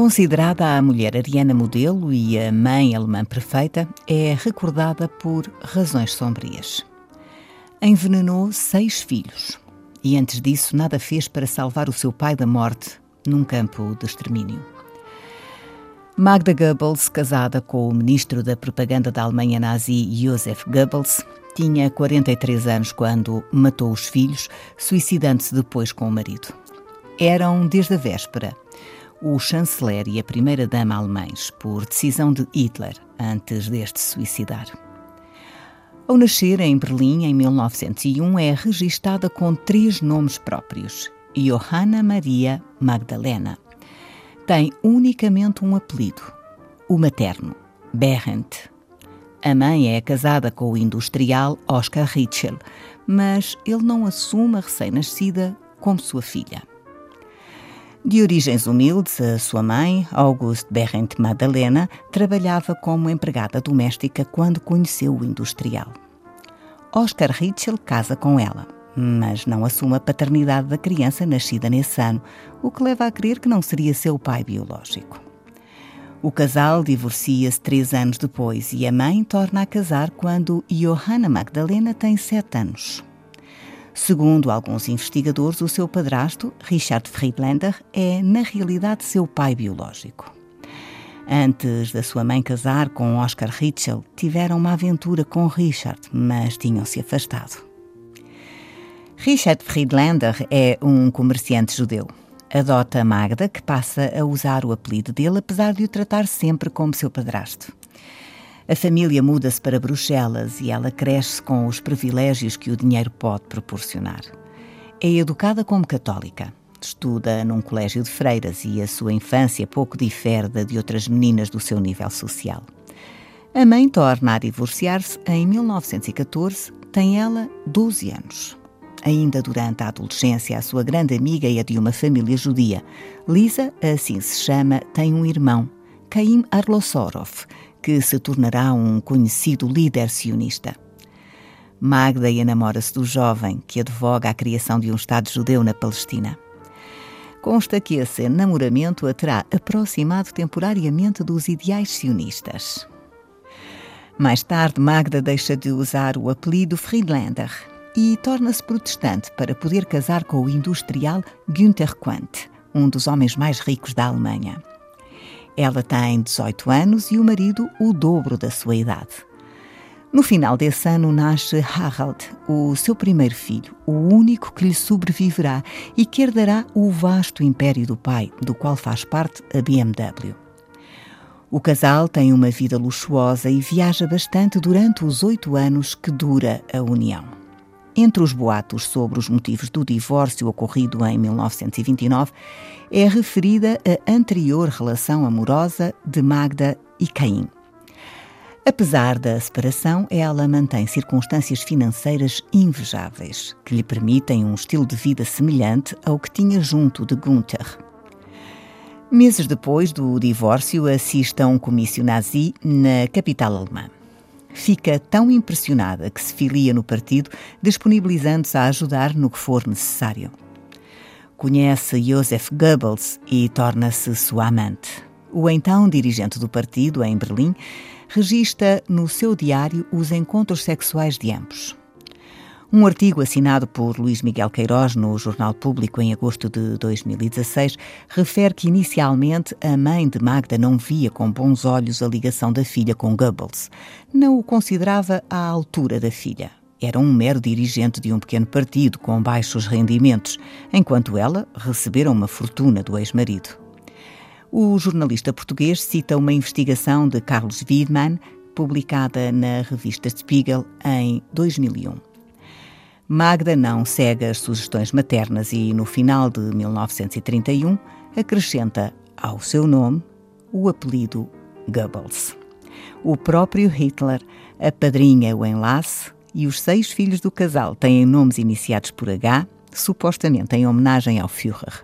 Considerada a mulher ariana modelo e a mãe alemã perfeita, é recordada por razões sombrias. Envenenou seis filhos e, antes disso, nada fez para salvar o seu pai da morte num campo de extermínio. Magda Goebbels, casada com o ministro da propaganda da Alemanha nazi Josef Goebbels, tinha 43 anos quando matou os filhos, suicidando-se depois com o marido. Eram desde a véspera o chanceler e a primeira-dama alemães, por decisão de Hitler, antes deste suicidar. Ao nascer em Berlim em 1901, é registada com três nomes próprios: Johanna Maria Magdalena. Tem unicamente um apelido, o materno, Berendt. A mãe é casada com o industrial Oscar Ritschel, mas ele não assume a recém-nascida como sua filha. De origens humildes, a sua mãe, Auguste Berendt Madalena, trabalhava como empregada doméstica quando conheceu o industrial. Oscar Ritschel casa com ela, mas não assume a paternidade da criança nascida nesse ano, o que leva a crer que não seria seu pai biológico. O casal divorcia-se três anos depois e a mãe torna a casar quando Johanna Magdalena tem sete anos. Segundo alguns investigadores, o seu padrasto, Richard Friedlander, é na realidade seu pai biológico. Antes da sua mãe casar com Oscar Ritschel, tiveram uma aventura com Richard, mas tinham-se afastado. Richard Friedlander é um comerciante judeu. Adota Magda, que passa a usar o apelido dele, apesar de o tratar sempre como seu padrasto. A família muda-se para Bruxelas e ela cresce com os privilégios que o dinheiro pode proporcionar. É educada como católica. Estuda num colégio de freiras e a sua infância pouco difere da de outras meninas do seu nível social. A mãe torna a divorciar-se em 1914, tem ela 12 anos. Ainda durante a adolescência, a sua grande amiga é de uma família judia. Lisa, assim se chama, tem um irmão, Caim Arlosorov, que se tornará um conhecido líder sionista. Magda enamora-se do jovem que advoga a criação de um Estado judeu na Palestina. Consta que esse namoramento a terá aproximado temporariamente dos ideais sionistas. Mais tarde, Magda deixa de usar o apelido Friedlander e torna-se protestante para poder casar com o industrial Günther Quandt, um dos homens mais ricos da Alemanha. Ela tem 18 anos e o marido o dobro da sua idade. No final desse ano nasce Harald, o seu primeiro filho, o único que lhe sobreviverá e que herdará o vasto império do pai, do qual faz parte a BMW. O casal tem uma vida luxuosa e viaja bastante durante os oito anos que dura a união. Entre os boatos sobre os motivos do divórcio ocorrido em 1929 é referida a anterior relação amorosa de Magda e Caim. Apesar da separação, ela mantém circunstâncias financeiras invejáveis, que lhe permitem um estilo de vida semelhante ao que tinha junto de Gunther. Meses depois do divórcio, assiste a um comício nazi na capital alemã fica tão impressionada que se filia no partido, disponibilizando-se a ajudar no que for necessário. Conhece Joseph Goebbels e torna-se sua amante. O então dirigente do partido, em Berlim, registra no seu diário os encontros sexuais de ambos. Um artigo assinado por Luís Miguel Queiroz no Jornal Público em agosto de 2016 refere que inicialmente a mãe de Magda não via com bons olhos a ligação da filha com Goebbels. Não o considerava à altura da filha. Era um mero dirigente de um pequeno partido com baixos rendimentos, enquanto ela recebera uma fortuna do ex-marido. O jornalista português cita uma investigação de Carlos Wiedmann, publicada na revista Spiegel em 2001. Magda não segue as sugestões maternas e, no final de 1931, acrescenta ao seu nome o apelido Goebbels. O próprio Hitler apadrinha o enlace e os seis filhos do casal têm nomes iniciados por H, supostamente em homenagem ao Führer.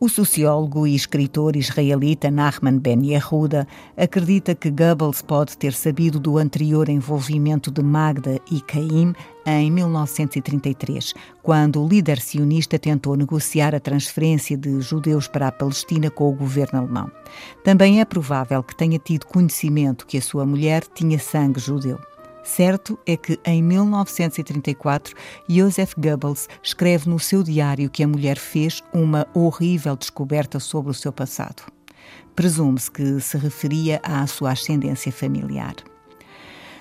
O sociólogo e escritor israelita Nachman Ben Yehuda acredita que Goebbels pode ter sabido do anterior envolvimento de Magda e Caim em 1933, quando o líder sionista tentou negociar a transferência de judeus para a Palestina com o governo alemão. Também é provável que tenha tido conhecimento que a sua mulher tinha sangue judeu. Certo é que, em 1934, Joseph Goebbels escreve no seu diário que a mulher fez uma horrível descoberta sobre o seu passado. Presume-se que se referia à sua ascendência familiar.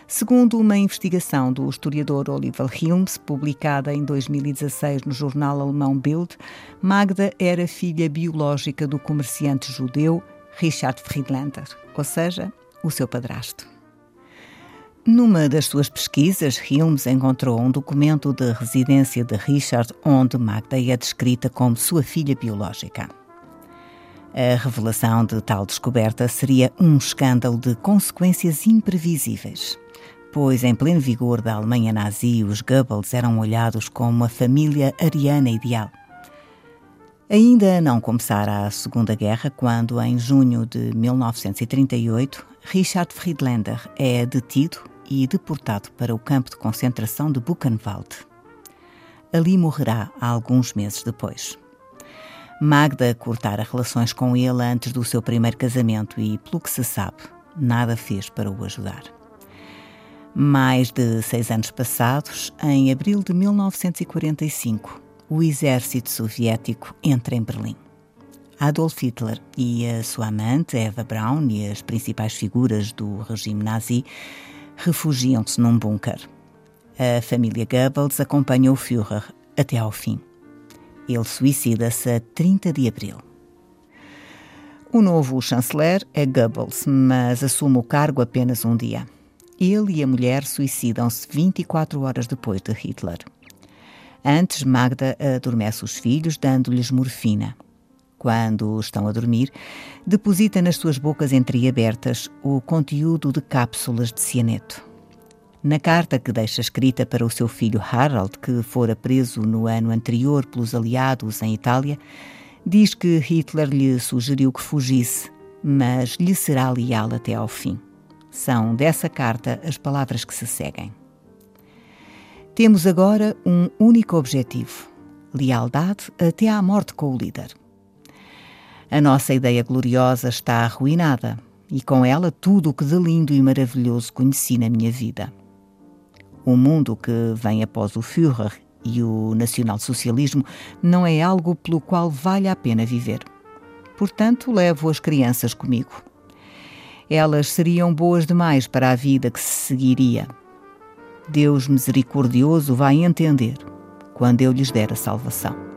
Segundo uma investigação do historiador Oliver Hilms, publicada em 2016 no jornal alemão Bild, Magda era filha biológica do comerciante judeu Richard Friedlander, ou seja, o seu padrasto. Numa das suas pesquisas, Hilmes encontrou um documento de residência de Richard onde Magda é descrita como sua filha biológica. A revelação de tal descoberta seria um escândalo de consequências imprevisíveis, pois, em pleno vigor da Alemanha nazi, os Goebbels eram olhados como uma família ariana ideal. Ainda não começara a Segunda Guerra, quando, em junho de 1938, Richard Friedlander é detido e deportado para o campo de concentração de Buchenwald. Ali morrerá alguns meses depois. Magda cortara relações com ele antes do seu primeiro casamento e, pelo que se sabe, nada fez para o ajudar. Mais de seis anos passados, em abril de 1945, o exército soviético entra em Berlim. Adolf Hitler e a sua amante, Eva Braun, e as principais figuras do regime nazi refugiam-se num bunker. A família Goebbels acompanha o Führer até ao fim. Ele suicida-se a 30 de abril. O novo chanceler é Goebbels, mas assume o cargo apenas um dia. Ele e a mulher suicidam-se 24 horas depois de Hitler. Antes, Magda adormece os filhos, dando-lhes morfina. Quando estão a dormir, deposita nas suas bocas entreabertas o conteúdo de cápsulas de cianeto. Na carta que deixa escrita para o seu filho Harald, que fora preso no ano anterior pelos aliados em Itália, diz que Hitler lhe sugeriu que fugisse, mas lhe será leal até ao fim. São dessa carta as palavras que se seguem. Temos agora um único objetivo: lealdade até à morte com o líder. A nossa ideia gloriosa está arruinada e com ela tudo o que de lindo e maravilhoso conheci na minha vida. O mundo que vem após o Führer e o nacionalsocialismo não é algo pelo qual vale a pena viver. Portanto, levo as crianças comigo. Elas seriam boas demais para a vida que se seguiria. Deus misericordioso vai entender quando eu lhes der a salvação.